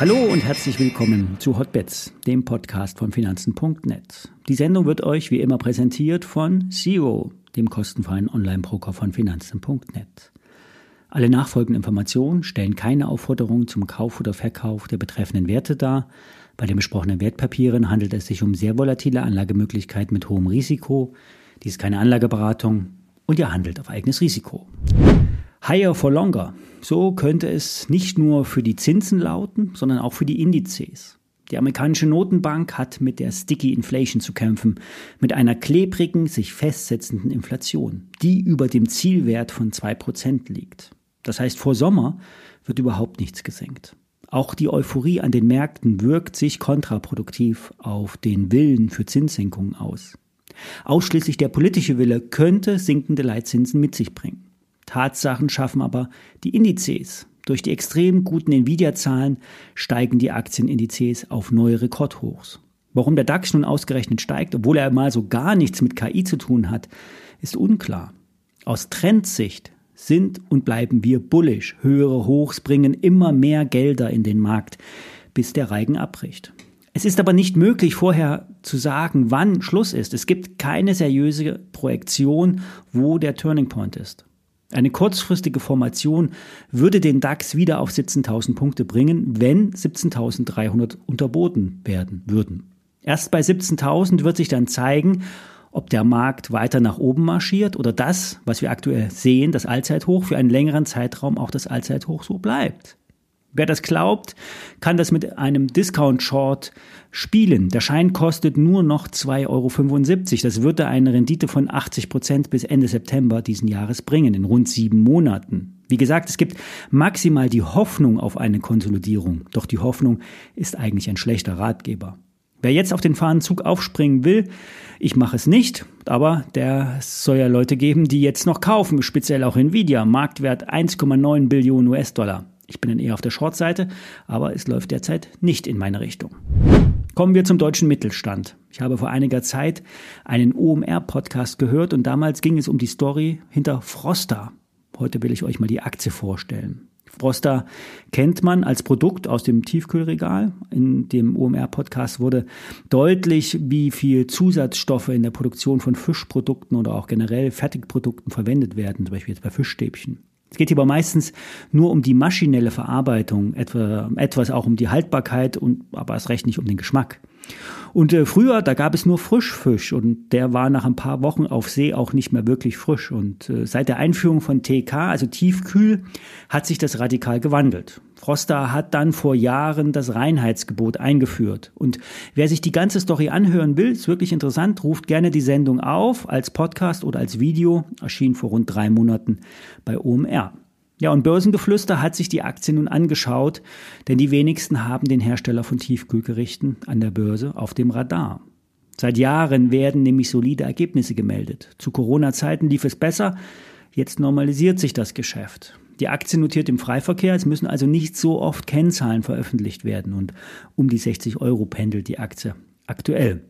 Hallo und herzlich willkommen zu Hotbets, dem Podcast von Finanzen.net. Die Sendung wird euch wie immer präsentiert von Zero, dem kostenfreien Online-Broker von Finanzen.net. Alle nachfolgenden Informationen stellen keine Aufforderung zum Kauf oder Verkauf der betreffenden Werte dar. Bei den besprochenen Wertpapieren handelt es sich um sehr volatile Anlagemöglichkeiten mit hohem Risiko. Dies ist keine Anlageberatung und ihr handelt auf eigenes Risiko. Higher for longer. So könnte es nicht nur für die Zinsen lauten, sondern auch für die Indizes. Die amerikanische Notenbank hat mit der Sticky Inflation zu kämpfen, mit einer klebrigen, sich festsetzenden Inflation, die über dem Zielwert von 2% liegt. Das heißt, vor Sommer wird überhaupt nichts gesenkt. Auch die Euphorie an den Märkten wirkt sich kontraproduktiv auf den Willen für Zinssenkungen aus. Ausschließlich der politische Wille könnte sinkende Leitzinsen mit sich bringen. Tatsachen schaffen aber die Indizes. Durch die extrem guten Nvidia-Zahlen steigen die Aktienindizes auf neue Rekordhochs. Warum der DAX nun ausgerechnet steigt, obwohl er mal so gar nichts mit KI zu tun hat, ist unklar. Aus Trendsicht sind und bleiben wir bullish. Höhere Hochs bringen immer mehr Gelder in den Markt, bis der Reigen abbricht. Es ist aber nicht möglich, vorher zu sagen, wann Schluss ist. Es gibt keine seriöse Projektion, wo der Turning Point ist. Eine kurzfristige Formation würde den DAX wieder auf 17.000 Punkte bringen, wenn 17.300 unterboten werden würden. Erst bei 17.000 wird sich dann zeigen, ob der Markt weiter nach oben marschiert oder das, was wir aktuell sehen, das Allzeithoch für einen längeren Zeitraum auch das Allzeithoch so bleibt. Wer das glaubt, kann das mit einem Discount-Short spielen. Der Schein kostet nur noch 2,75 Euro. Das würde eine Rendite von 80 Prozent bis Ende September diesen Jahres bringen, in rund sieben Monaten. Wie gesagt, es gibt maximal die Hoffnung auf eine Konsolidierung. Doch die Hoffnung ist eigentlich ein schlechter Ratgeber. Wer jetzt auf den Fahnenzug aufspringen will, ich mache es nicht, aber der soll ja Leute geben, die jetzt noch kaufen, speziell auch Nvidia, Marktwert 1,9 Billionen US-Dollar. Ich bin dann eher auf der Short-Seite, aber es läuft derzeit nicht in meine Richtung. Kommen wir zum deutschen Mittelstand. Ich habe vor einiger Zeit einen OMR-Podcast gehört und damals ging es um die Story hinter Frosta. Heute will ich euch mal die Aktie vorstellen. Frosta kennt man als Produkt aus dem Tiefkühlregal. In dem OMR-Podcast wurde deutlich, wie viel Zusatzstoffe in der Produktion von Fischprodukten oder auch generell Fertigprodukten verwendet werden, zum Beispiel jetzt bei Fischstäbchen. Es geht hierbei meistens nur um die maschinelle Verarbeitung, etwa, etwas auch um die Haltbarkeit und aber erst recht nicht um den Geschmack. Und äh, früher, da gab es nur Frischfisch und der war nach ein paar Wochen auf See auch nicht mehr wirklich frisch. Und äh, seit der Einführung von TK, also Tiefkühl, hat sich das radikal gewandelt. Froster hat dann vor Jahren das Reinheitsgebot eingeführt. Und wer sich die ganze Story anhören will, ist wirklich interessant, ruft gerne die Sendung auf als Podcast oder als Video, erschien vor rund drei Monaten bei OMR. Ja, und Börsengeflüster hat sich die Aktie nun angeschaut, denn die wenigsten haben den Hersteller von Tiefkühlgerichten an der Börse auf dem Radar. Seit Jahren werden nämlich solide Ergebnisse gemeldet. Zu Corona-Zeiten lief es besser, jetzt normalisiert sich das Geschäft. Die Aktie notiert im Freiverkehr, es müssen also nicht so oft Kennzahlen veröffentlicht werden und um die 60 Euro pendelt die Aktie aktuell.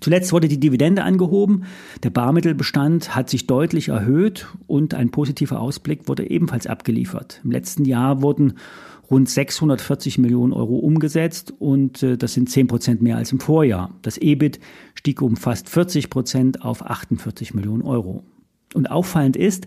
Zuletzt wurde die Dividende angehoben, der Barmittelbestand hat sich deutlich erhöht und ein positiver Ausblick wurde ebenfalls abgeliefert. Im letzten Jahr wurden rund 640 Millionen Euro umgesetzt und äh, das sind 10 Prozent mehr als im Vorjahr. Das EBIT stieg um fast 40 Prozent auf 48 Millionen Euro. Und auffallend ist,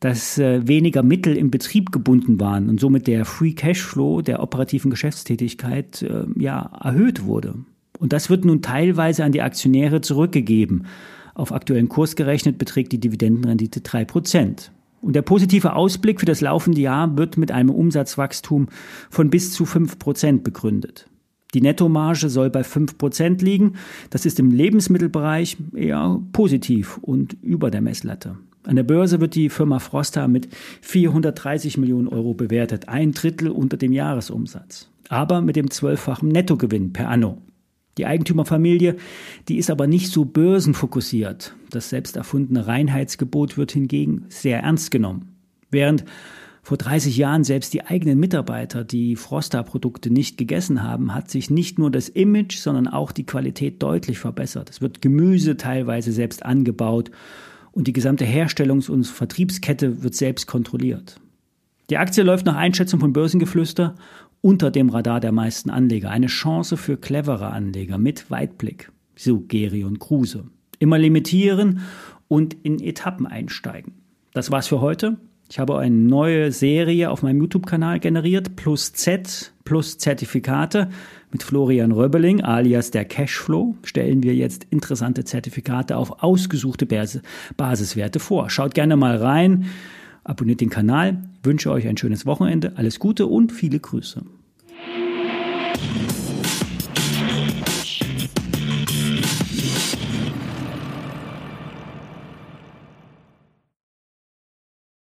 dass äh, weniger Mittel im Betrieb gebunden waren und somit der Free Cashflow der operativen Geschäftstätigkeit äh, ja erhöht wurde. Und das wird nun teilweise an die Aktionäre zurückgegeben. Auf aktuellen Kurs gerechnet beträgt die Dividendenrendite drei Prozent. Und der positive Ausblick für das laufende Jahr wird mit einem Umsatzwachstum von bis zu fünf Prozent begründet. Die Nettomarge soll bei fünf Prozent liegen. Das ist im Lebensmittelbereich eher positiv und über der Messlatte. An der Börse wird die Firma Frosta mit 430 Millionen Euro bewertet, ein Drittel unter dem Jahresumsatz, aber mit dem zwölffachen Nettogewinn per anno. Die Eigentümerfamilie, die ist aber nicht so börsenfokussiert. Das selbst erfundene Reinheitsgebot wird hingegen sehr ernst genommen. Während vor 30 Jahren selbst die eigenen Mitarbeiter die Frosta-Produkte nicht gegessen haben, hat sich nicht nur das Image, sondern auch die Qualität deutlich verbessert. Es wird Gemüse teilweise selbst angebaut und die gesamte Herstellungs- und Vertriebskette wird selbst kontrolliert. Die Aktie läuft nach Einschätzung von Börsengeflüster unter dem Radar der meisten Anleger. Eine Chance für clevere Anleger mit Weitblick. So Geri und Kruse. Immer limitieren und in Etappen einsteigen. Das war's für heute. Ich habe eine neue Serie auf meinem YouTube-Kanal generiert, plus Z, plus Zertifikate. Mit Florian Röbbeling, alias der Cashflow, stellen wir jetzt interessante Zertifikate auf ausgesuchte Basiswerte vor. Schaut gerne mal rein, abonniert den Kanal, wünsche euch ein schönes Wochenende, alles Gute und viele Grüße.